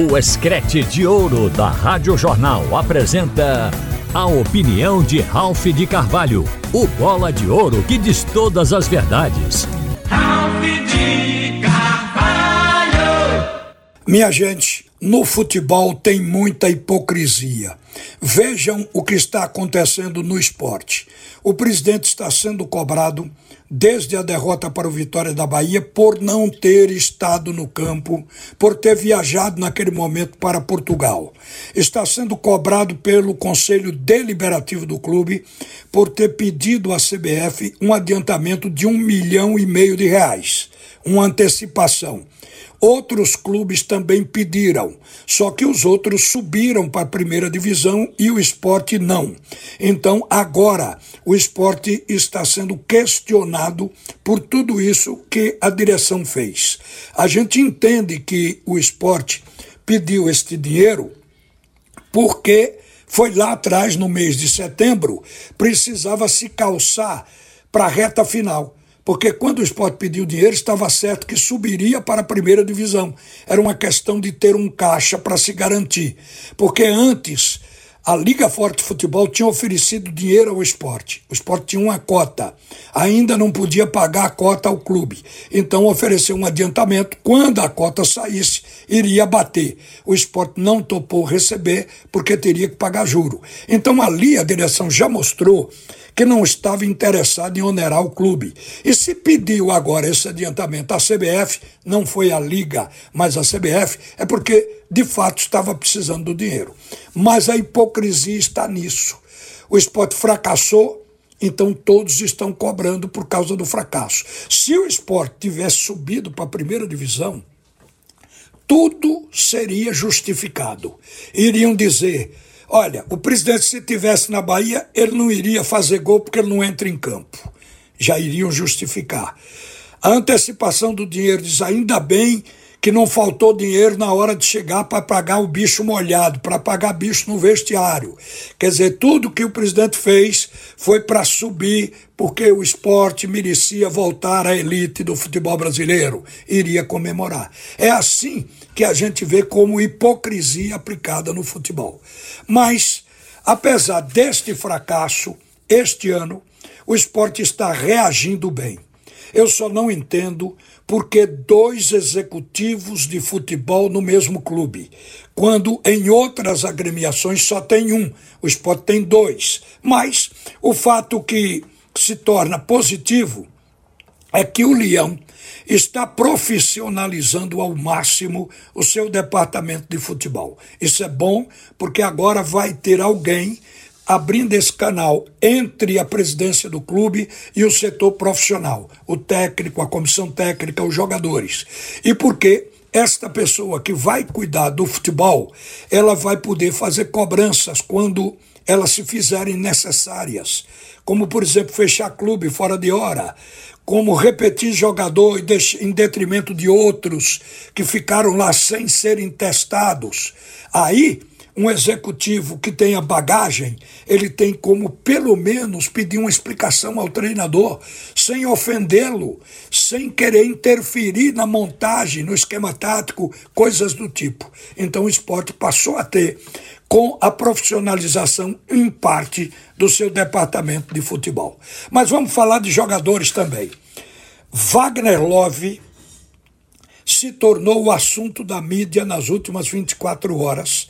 O Escrete de Ouro da Rádio Jornal apresenta a opinião de Ralph de Carvalho, o bola de ouro que diz todas as verdades. Ralph de Carvalho! Minha gente, no futebol tem muita hipocrisia. Vejam o que está acontecendo no esporte. O presidente está sendo cobrado desde a derrota para o Vitória da Bahia por não ter estado no campo, por ter viajado naquele momento para Portugal. Está sendo cobrado pelo Conselho Deliberativo do clube por ter pedido à CBF um adiantamento de um milhão e meio de reais, uma antecipação. Outros clubes também pediram, só que os outros subiram para a primeira divisão e o esporte não. Então, agora, o esporte está sendo questionado por tudo isso que a direção fez. A gente entende que o esporte pediu este dinheiro porque foi lá atrás, no mês de setembro, precisava se calçar para a reta final porque quando o esporte pediu dinheiro, estava certo que subiria para a primeira divisão. Era uma questão de ter um caixa para se garantir. Porque antes, a Liga Forte Futebol tinha oferecido dinheiro ao esporte. O esporte tinha uma cota. Ainda não podia pagar a cota ao clube. Então ofereceu um adiantamento. Quando a cota saísse, iria bater. O esporte não topou receber porque teria que pagar juro. Então ali a direção já mostrou que não estava interessado em onerar o clube. E se pediu agora esse adiantamento à CBF, não foi a Liga, mas a CBF, é porque de fato estava precisando do dinheiro. Mas a hipocrisia está nisso. O esporte fracassou, então todos estão cobrando por causa do fracasso. Se o esporte tivesse subido para a primeira divisão, tudo seria justificado. Iriam dizer Olha, o presidente, se tivesse na Bahia, ele não iria fazer gol porque ele não entra em campo. Já iriam justificar. A antecipação do dinheiro diz ainda bem que não faltou dinheiro na hora de chegar para pagar o bicho molhado, para pagar bicho no vestiário. Quer dizer, tudo que o presidente fez foi para subir, porque o esporte merecia voltar à elite do futebol brasileiro, iria comemorar. É assim que a gente vê como hipocrisia aplicada no futebol. Mas, apesar deste fracasso, este ano, o esporte está reagindo bem. Eu só não entendo porque dois executivos de futebol no mesmo clube, quando em outras agremiações só tem um, o esporte tem dois. Mas o fato que se torna positivo é que o Leão está profissionalizando ao máximo o seu departamento de futebol. Isso é bom porque agora vai ter alguém abrindo esse canal entre a presidência do clube e o setor profissional, o técnico, a comissão técnica, os jogadores. E porque esta pessoa que vai cuidar do futebol, ela vai poder fazer cobranças quando elas se fizerem necessárias, como por exemplo fechar clube fora de hora, como repetir jogador em detrimento de outros que ficaram lá sem serem testados. Aí um executivo que tenha bagagem, ele tem como pelo menos pedir uma explicação ao treinador, sem ofendê-lo, sem querer interferir na montagem, no esquema tático, coisas do tipo. Então o esporte passou a ter, com a profissionalização em parte do seu departamento de futebol. Mas vamos falar de jogadores também. Wagner Love se tornou o assunto da mídia nas últimas 24 horas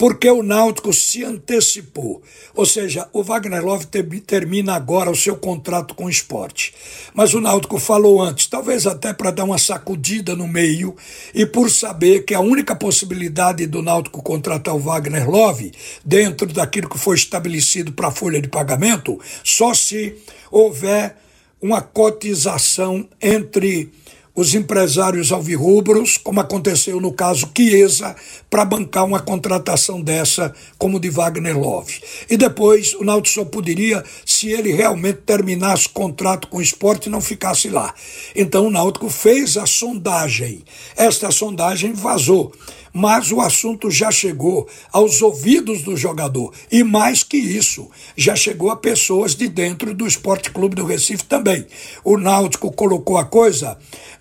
porque o Náutico se antecipou. Ou seja, o Wagner Love termina agora o seu contrato com o esporte. Mas o Náutico falou antes, talvez até para dar uma sacudida no meio, e por saber que a única possibilidade do Náutico contratar o Wagner Love, dentro daquilo que foi estabelecido para a folha de pagamento, só se houver uma cotização entre os empresários alvirrubros, como aconteceu no caso Chiesa, para bancar uma contratação dessa como de Wagner Love. E depois o Náutico só poderia se ele realmente terminasse o contrato com o esporte e não ficasse lá. Então o Náutico fez a sondagem. Esta sondagem vazou. mas o assunto já chegou aos ouvidos do jogador. E mais que isso, já chegou a pessoas de dentro do Esporte Clube do Recife também. O Náutico colocou a coisa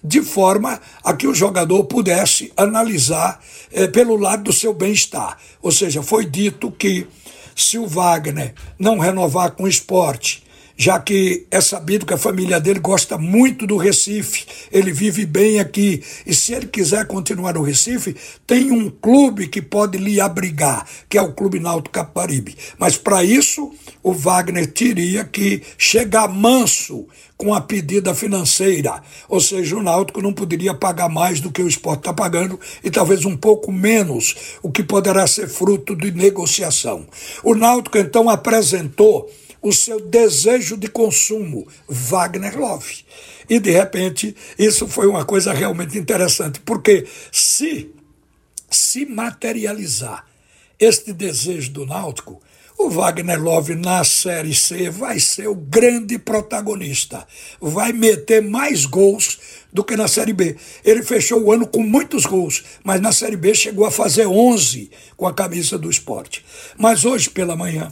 de forma a que o jogador pudesse analisar eh, pelo lado do seu bem-estar. Ou seja, foi dito que se o Wagner não renovar com o esporte, já que é sabido que a família dele gosta muito do Recife, ele vive bem aqui, e se ele quiser continuar no Recife, tem um clube que pode lhe abrigar, que é o Clube Náutico Caparibe. Mas para isso, o Wagner teria que chegar manso com a pedida financeira, ou seja, o Náutico não poderia pagar mais do que o esporte está pagando e talvez um pouco menos, o que poderá ser fruto de negociação. O Náutico então apresentou o seu desejo de consumo, Wagner Love. E de repente, isso foi uma coisa realmente interessante, porque se se materializar este desejo do Náutico, o Wagner Love na Série C vai ser o grande protagonista. Vai meter mais gols do que na Série B. Ele fechou o ano com muitos gols, mas na Série B chegou a fazer 11 com a camisa do esporte. Mas hoje pela manhã,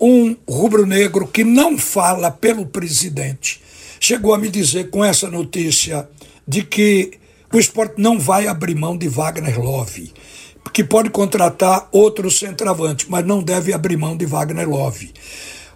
um rubro-negro que não fala pelo presidente chegou a me dizer com essa notícia de que o esporte não vai abrir mão de Wagner Love, que pode contratar outro centroavante, mas não deve abrir mão de Wagner Love.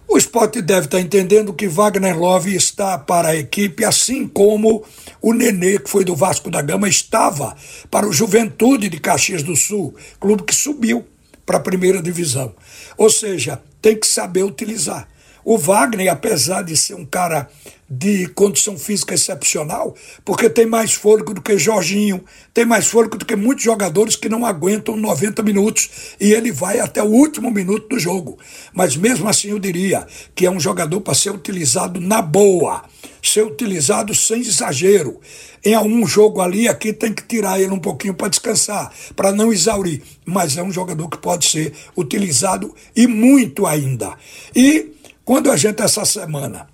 O esporte deve estar entendendo que Wagner Love está para a equipe, assim como o Nenê, que foi do Vasco da Gama, estava para o Juventude de Caxias do Sul, clube que subiu para a primeira divisão. Ou seja, tem que saber utilizar. O Wagner, apesar de ser um cara de condição física excepcional, porque tem mais fôlego do que Jorginho, tem mais fôlego do que muitos jogadores que não aguentam 90 minutos e ele vai até o último minuto do jogo. Mas mesmo assim eu diria que é um jogador para ser utilizado na boa, ser utilizado sem exagero. Em algum jogo ali, aqui tem que tirar ele um pouquinho para descansar, para não exaurir. Mas é um jogador que pode ser utilizado e muito ainda. E quando a gente essa semana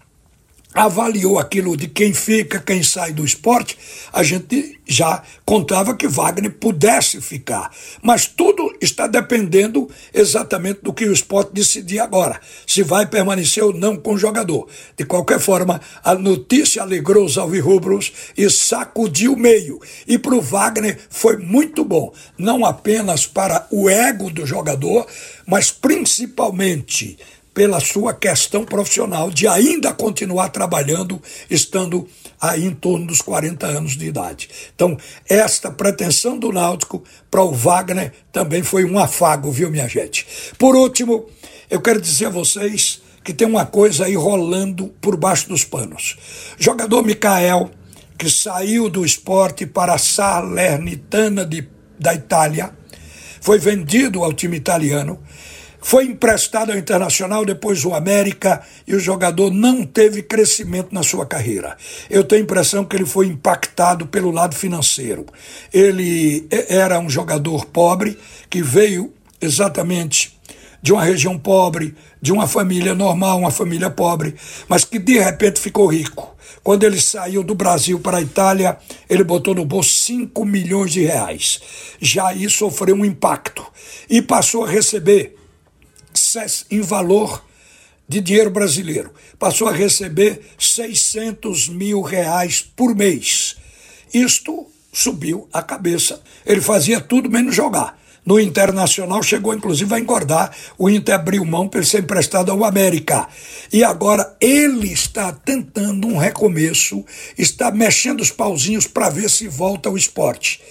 avaliou aquilo de quem fica, quem sai do esporte, a gente já contava que Wagner pudesse ficar. Mas tudo está dependendo exatamente do que o esporte decidir agora, se vai permanecer ou não com o jogador. De qualquer forma, a notícia alegrou os alvirrubros e sacudiu o meio. E para o Wagner foi muito bom, não apenas para o ego do jogador, mas principalmente pela sua questão profissional de ainda continuar trabalhando, estando aí em torno dos 40 anos de idade. Então, esta pretensão do Náutico para o Wagner também foi um afago, viu, minha gente? Por último, eu quero dizer a vocês que tem uma coisa aí rolando por baixo dos panos. Jogador Mikael, que saiu do esporte para a Salernitana de, da Itália, foi vendido ao time italiano foi emprestado ao Internacional, depois o América, e o jogador não teve crescimento na sua carreira. Eu tenho a impressão que ele foi impactado pelo lado financeiro. Ele era um jogador pobre que veio exatamente de uma região pobre, de uma família normal, uma família pobre, mas que de repente ficou rico. Quando ele saiu do Brasil para a Itália, ele botou no bolso 5 milhões de reais. Já aí sofreu um impacto e passou a receber em valor de dinheiro brasileiro. Passou a receber 600 mil reais por mês. Isto subiu a cabeça. Ele fazia tudo menos jogar no Internacional, chegou inclusive a engordar. O Inter abriu mão para ele ser emprestado ao América. E agora ele está tentando um recomeço, está mexendo os pauzinhos para ver se volta ao esporte.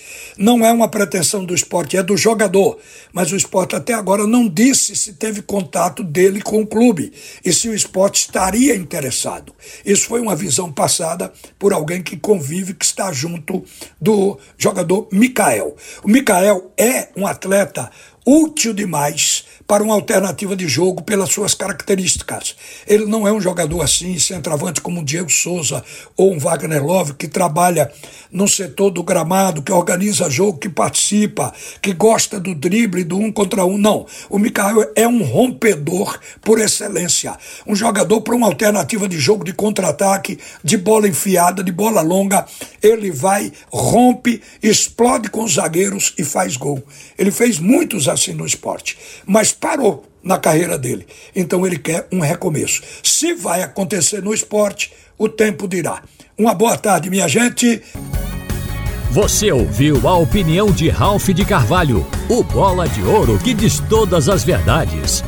Não é uma pretensão do esporte, é do jogador. Mas o esporte até agora não disse se teve contato dele com o clube e se o esporte estaria interessado. Isso foi uma visão passada por alguém que convive, que está junto do jogador Mikael. O Mikael é um atleta útil demais para uma alternativa de jogo pelas suas características. Ele não é um jogador assim, centroavante como o Diego Souza ou um Wagner Love, que trabalha no setor do gramado, que organiza jogo, que participa, que gosta do drible, do um contra um. Não. O Mikael é um rompedor por excelência. Um jogador para uma alternativa de jogo de contra-ataque, de bola enfiada, de bola longa. Ele vai, rompe, explode com os zagueiros e faz gol. Ele fez muitos assim no esporte, mas parou na carreira dele. Então ele quer um recomeço. Se vai acontecer no esporte, o tempo dirá. Uma boa tarde, minha gente. Você ouviu a opinião de Ralph de Carvalho, o bola de ouro que diz todas as verdades.